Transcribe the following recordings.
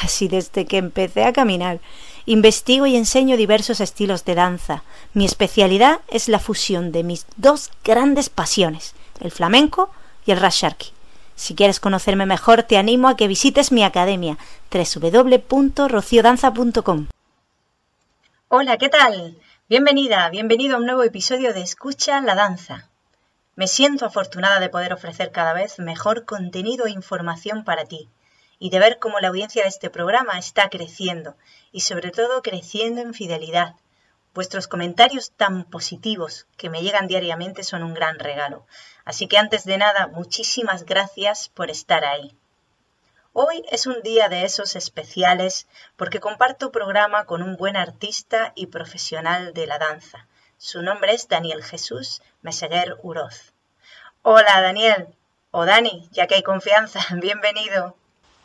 casi desde que empecé a caminar. Investigo y enseño diversos estilos de danza. Mi especialidad es la fusión de mis dos grandes pasiones, el flamenco y el rasharki. Si quieres conocerme mejor, te animo a que visites mi academia www.rociodanza.com. Hola, ¿qué tal? Bienvenida, bienvenido a un nuevo episodio de Escucha la Danza. Me siento afortunada de poder ofrecer cada vez mejor contenido e información para ti y de ver cómo la audiencia de este programa está creciendo y sobre todo creciendo en fidelidad. Vuestros comentarios tan positivos que me llegan diariamente son un gran regalo. Así que antes de nada, muchísimas gracias por estar ahí. Hoy es un día de esos especiales porque comparto programa con un buen artista y profesional de la danza. Su nombre es Daniel Jesús Meseguer Uroz. Hola Daniel, o Dani, ya que hay confianza, bienvenido.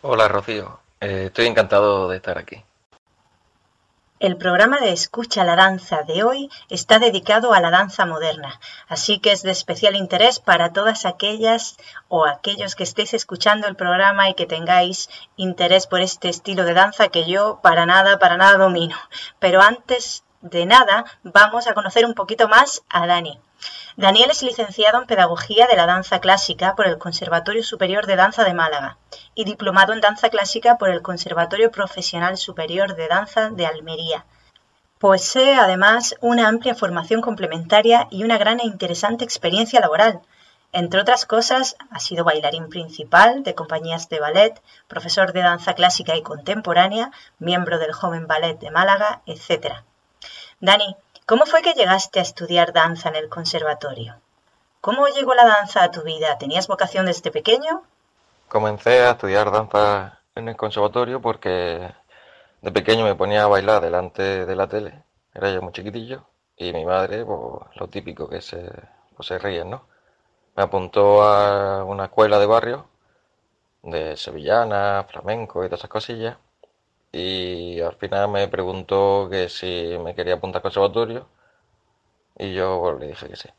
Hola Rocío, eh, estoy encantado de estar aquí. El programa de Escucha la Danza de hoy está dedicado a la danza moderna, así que es de especial interés para todas aquellas o aquellos que estéis escuchando el programa y que tengáis interés por este estilo de danza que yo para nada, para nada domino. Pero antes de nada, vamos a conocer un poquito más a Dani. Daniel es licenciado en Pedagogía de la Danza Clásica por el Conservatorio Superior de Danza de Málaga y diplomado en Danza Clásica por el Conservatorio Profesional Superior de Danza de Almería. Posee además una amplia formación complementaria y una gran e interesante experiencia laboral. Entre otras cosas, ha sido bailarín principal de compañías de ballet, profesor de danza clásica y contemporánea, miembro del Joven Ballet de Málaga, etc. Dani, ¿Cómo fue que llegaste a estudiar danza en el conservatorio? ¿Cómo llegó la danza a tu vida? ¿Tenías vocación desde pequeño? Comencé a estudiar danza en el conservatorio porque de pequeño me ponía a bailar delante de la tele. Era yo muy chiquitillo y mi madre, pues lo típico que se, pues, se ríen, ¿no? Me apuntó a una escuela de barrio de sevillana, flamenco y todas esas cosillas y al final me preguntó que si me quería apuntar al conservatorio y yo pues, le dije que sí.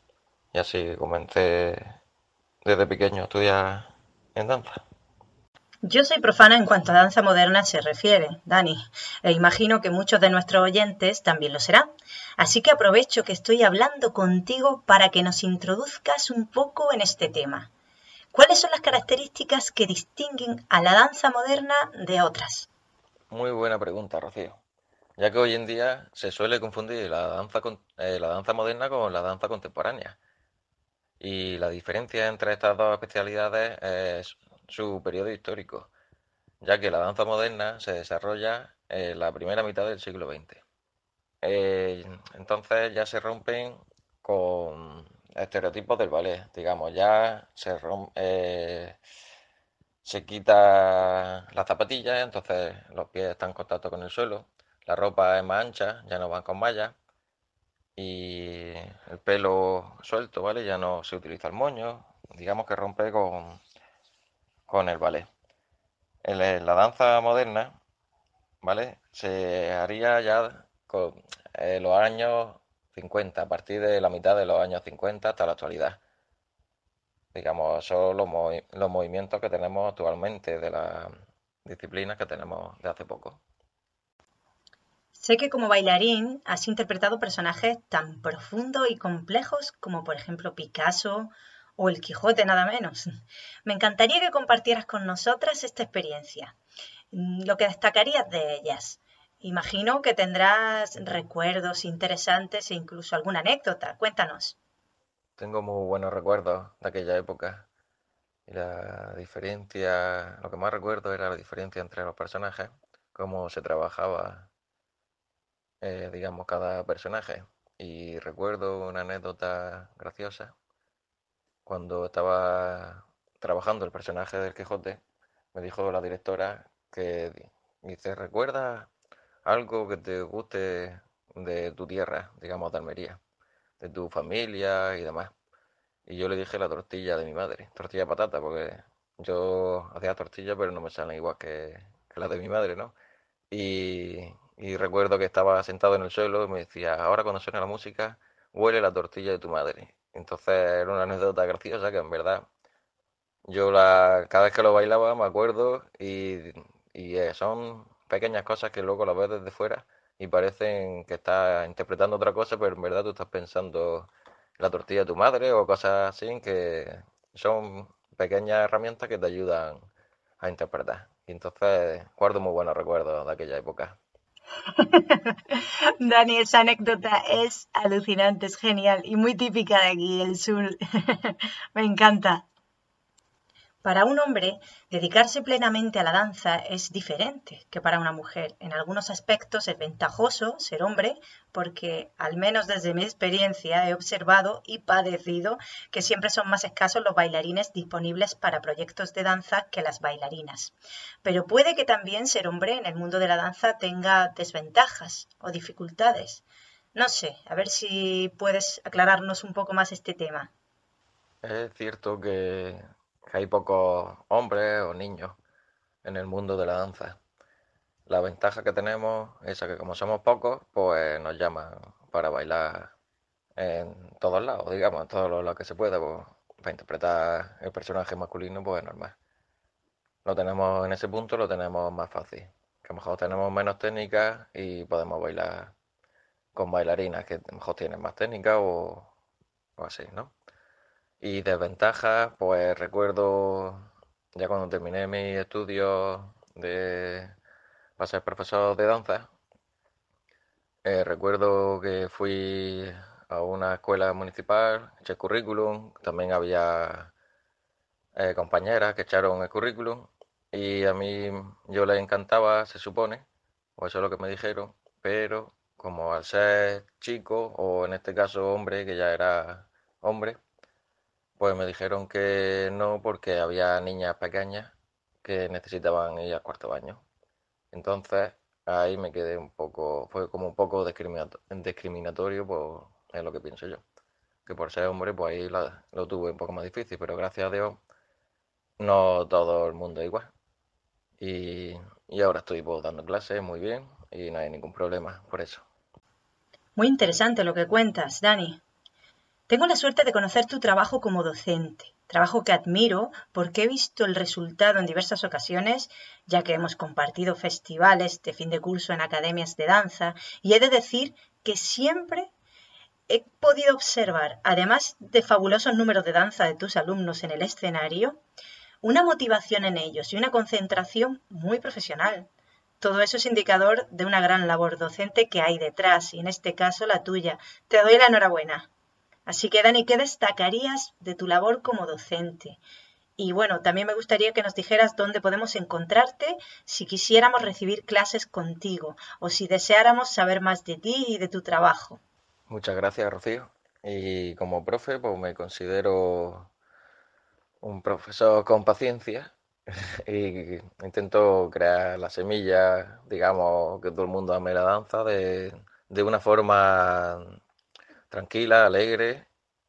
Y así comencé desde pequeño a estudiar en danza. Yo soy profana en cuanto a danza moderna se refiere, Dani, e imagino que muchos de nuestros oyentes también lo serán. Así que aprovecho que estoy hablando contigo para que nos introduzcas un poco en este tema. ¿Cuáles son las características que distinguen a la danza moderna de otras? Muy buena pregunta, Rocío. Ya que hoy en día se suele confundir la danza, eh, la danza moderna con la danza contemporánea. Y la diferencia entre estas dos especialidades es su periodo histórico, ya que la danza moderna se desarrolla en la primera mitad del siglo XX. Eh, entonces ya se rompen con estereotipos del ballet, digamos, ya se rompe, eh, se quita las zapatillas, entonces los pies están en contacto con el suelo, la ropa es más ancha, ya no van con mallas y el pelo suelto, ¿vale? Ya no se utiliza el moño, digamos que rompe con, con el ballet. La danza moderna, ¿vale? Se haría ya con eh, los años 50, a partir de la mitad de los años 50 hasta la actualidad digamos, son los, los movimientos que tenemos actualmente de las disciplinas que tenemos de hace poco. Sé que como bailarín has interpretado personajes tan profundos y complejos como por ejemplo Picasso o el Quijote nada menos. Me encantaría que compartieras con nosotras esta experiencia, lo que destacarías de ellas. Imagino que tendrás recuerdos interesantes e incluso alguna anécdota. Cuéntanos. Tengo muy buenos recuerdos de aquella época. Y la diferencia, lo que más recuerdo era la diferencia entre los personajes, cómo se trabajaba, eh, digamos, cada personaje. Y recuerdo una anécdota graciosa. Cuando estaba trabajando el personaje del Quijote, me dijo la directora que dice, ¿recuerdas algo que te guste de tu tierra, digamos, de Almería, de tu familia y demás? Y yo le dije la tortilla de mi madre, tortilla patata, porque yo hacía tortillas, pero no me salen igual que, que las de mi madre, ¿no? Y, y recuerdo que estaba sentado en el suelo y me decía, ahora cuando suena la música, huele la tortilla de tu madre. Entonces era una anécdota graciosa que en verdad yo la, cada vez que lo bailaba me acuerdo y, y eh, son pequeñas cosas que luego las ves desde fuera y parecen que estás interpretando otra cosa, pero en verdad tú estás pensando la tortilla de tu madre o cosas así que son pequeñas herramientas que te ayudan a interpretar. Y entonces guardo muy buenos recuerdos de aquella época. Dani, esa anécdota es alucinante, es genial y muy típica de aquí, del sur. Me encanta. Para un hombre, dedicarse plenamente a la danza es diferente que para una mujer. En algunos aspectos es ventajoso ser hombre porque, al menos desde mi experiencia, he observado y padecido que siempre son más escasos los bailarines disponibles para proyectos de danza que las bailarinas. Pero puede que también ser hombre en el mundo de la danza tenga desventajas o dificultades. No sé, a ver si puedes aclararnos un poco más este tema. Es cierto que hay pocos hombres o niños en el mundo de la danza. La ventaja que tenemos es que como somos pocos, pues nos llaman para bailar en todos lados, digamos, en todos los lados que se pueda, pues, para interpretar el personaje masculino, pues es normal. Lo tenemos en ese punto, lo tenemos más fácil. Que a lo mejor tenemos menos técnica y podemos bailar con bailarinas que a lo mejor tienen más técnica o así, ¿no? Y desventajas, pues recuerdo ya cuando terminé mis estudios de para ser profesor de danza, eh, recuerdo que fui a una escuela municipal, eché currículum, también había eh, compañeras que echaron el currículum y a mí yo les encantaba, se supone, o eso es lo que me dijeron, pero como al ser chico, o en este caso hombre, que ya era hombre, pues me dijeron que no porque había niñas pequeñas que necesitaban ir al cuarto baño. Entonces ahí me quedé un poco, fue como un poco discriminatorio, por, es lo que pienso yo. Que por ser hombre, pues ahí lo tuve un poco más difícil, pero gracias a Dios no todo el mundo es igual. Y, y ahora estoy pues, dando clases muy bien y no hay ningún problema por eso. Muy interesante lo que cuentas, Dani. Tengo la suerte de conocer tu trabajo como docente, trabajo que admiro porque he visto el resultado en diversas ocasiones, ya que hemos compartido festivales de fin de curso en academias de danza, y he de decir que siempre he podido observar, además de fabulosos números de danza de tus alumnos en el escenario, una motivación en ellos y una concentración muy profesional. Todo eso es indicador de una gran labor docente que hay detrás, y en este caso la tuya. Te doy la enhorabuena. Así que, Dani, ¿qué destacarías de tu labor como docente? Y bueno, también me gustaría que nos dijeras dónde podemos encontrarte si quisiéramos recibir clases contigo o si deseáramos saber más de ti y de tu trabajo. Muchas gracias, Rocío. Y como profe, pues me considero un profesor con paciencia y intento crear la semilla, digamos, que todo el mundo ame la danza de, de una forma tranquila, alegre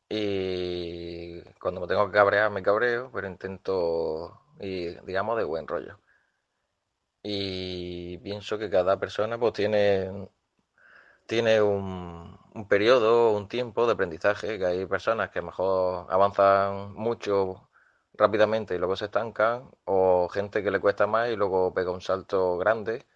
y cuando me tengo que cabrear me cabreo, pero intento ir, digamos, de buen rollo. Y pienso que cada persona pues tiene, tiene un, un periodo, un tiempo de aprendizaje, que hay personas que mejor avanzan mucho rápidamente y luego se estancan, o gente que le cuesta más y luego pega un salto grande,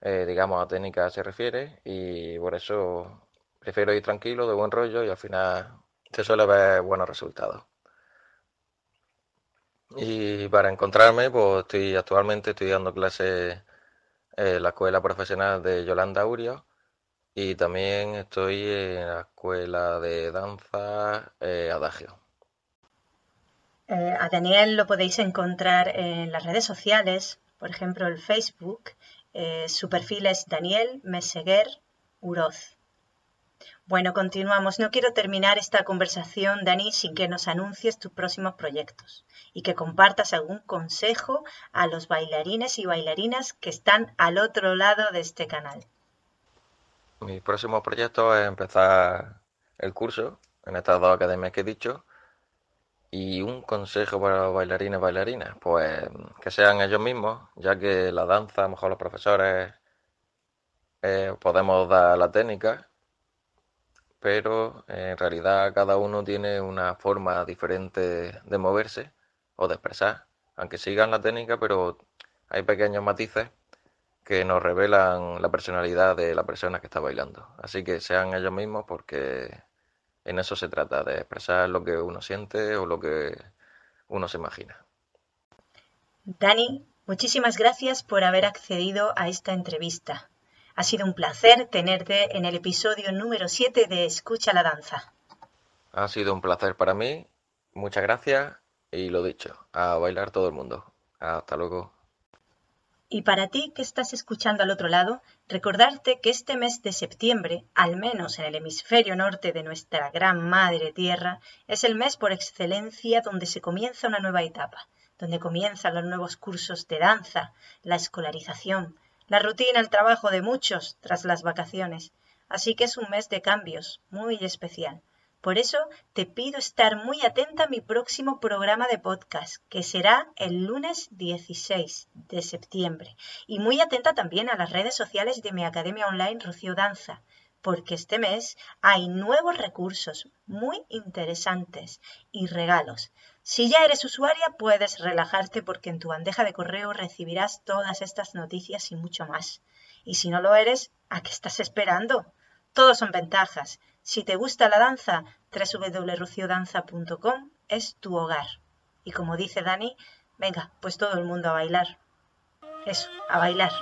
eh, digamos a técnica se refiere, y por eso Prefiero ir tranquilo, de buen rollo y al final se suele ver buenos resultados. Y para encontrarme, pues estoy actualmente estoy dando clases en la escuela profesional de Yolanda Urio y también estoy en la escuela de danza eh, Adagio. Eh, a Daniel lo podéis encontrar en las redes sociales, por ejemplo el Facebook. Eh, su perfil es Daniel Meseguer Uroz. Bueno, continuamos. No quiero terminar esta conversación, Dani, sin que nos anuncies tus próximos proyectos y que compartas algún consejo a los bailarines y bailarinas que están al otro lado de este canal. Mi próximo proyecto es empezar el curso en estas dos academias que he dicho. Y un consejo para los bailarines y bailarinas, pues que sean ellos mismos, ya que la danza, a lo mejor los profesores eh, podemos dar la técnica, pero en realidad cada uno tiene una forma diferente de moverse o de expresar, aunque sigan la técnica, pero hay pequeños matices que nos revelan la personalidad de la persona que está bailando. Así que sean ellos mismos porque en eso se trata, de expresar lo que uno siente o lo que uno se imagina. Dani, muchísimas gracias por haber accedido a esta entrevista. Ha sido un placer tenerte en el episodio número 7 de Escucha la Danza. Ha sido un placer para mí. Muchas gracias y lo dicho, a bailar todo el mundo. Hasta luego. Y para ti que estás escuchando al otro lado, recordarte que este mes de septiembre, al menos en el hemisferio norte de nuestra gran madre tierra, es el mes por excelencia donde se comienza una nueva etapa, donde comienzan los nuevos cursos de danza, la escolarización, la rutina, el trabajo de muchos tras las vacaciones. Así que es un mes de cambios, muy especial. Por eso te pido estar muy atenta a mi próximo programa de podcast, que será el lunes 16 de septiembre. Y muy atenta también a las redes sociales de mi Academia Online Rocío Danza, porque este mes hay nuevos recursos muy interesantes y regalos. Si ya eres usuaria, puedes relajarte porque en tu bandeja de correo recibirás todas estas noticias y mucho más. Y si no lo eres, ¿a qué estás esperando? Todos son ventajas. Si te gusta la danza, www.ruciodanza.com es tu hogar. Y como dice Dani, venga, pues todo el mundo a bailar. Eso, a bailar.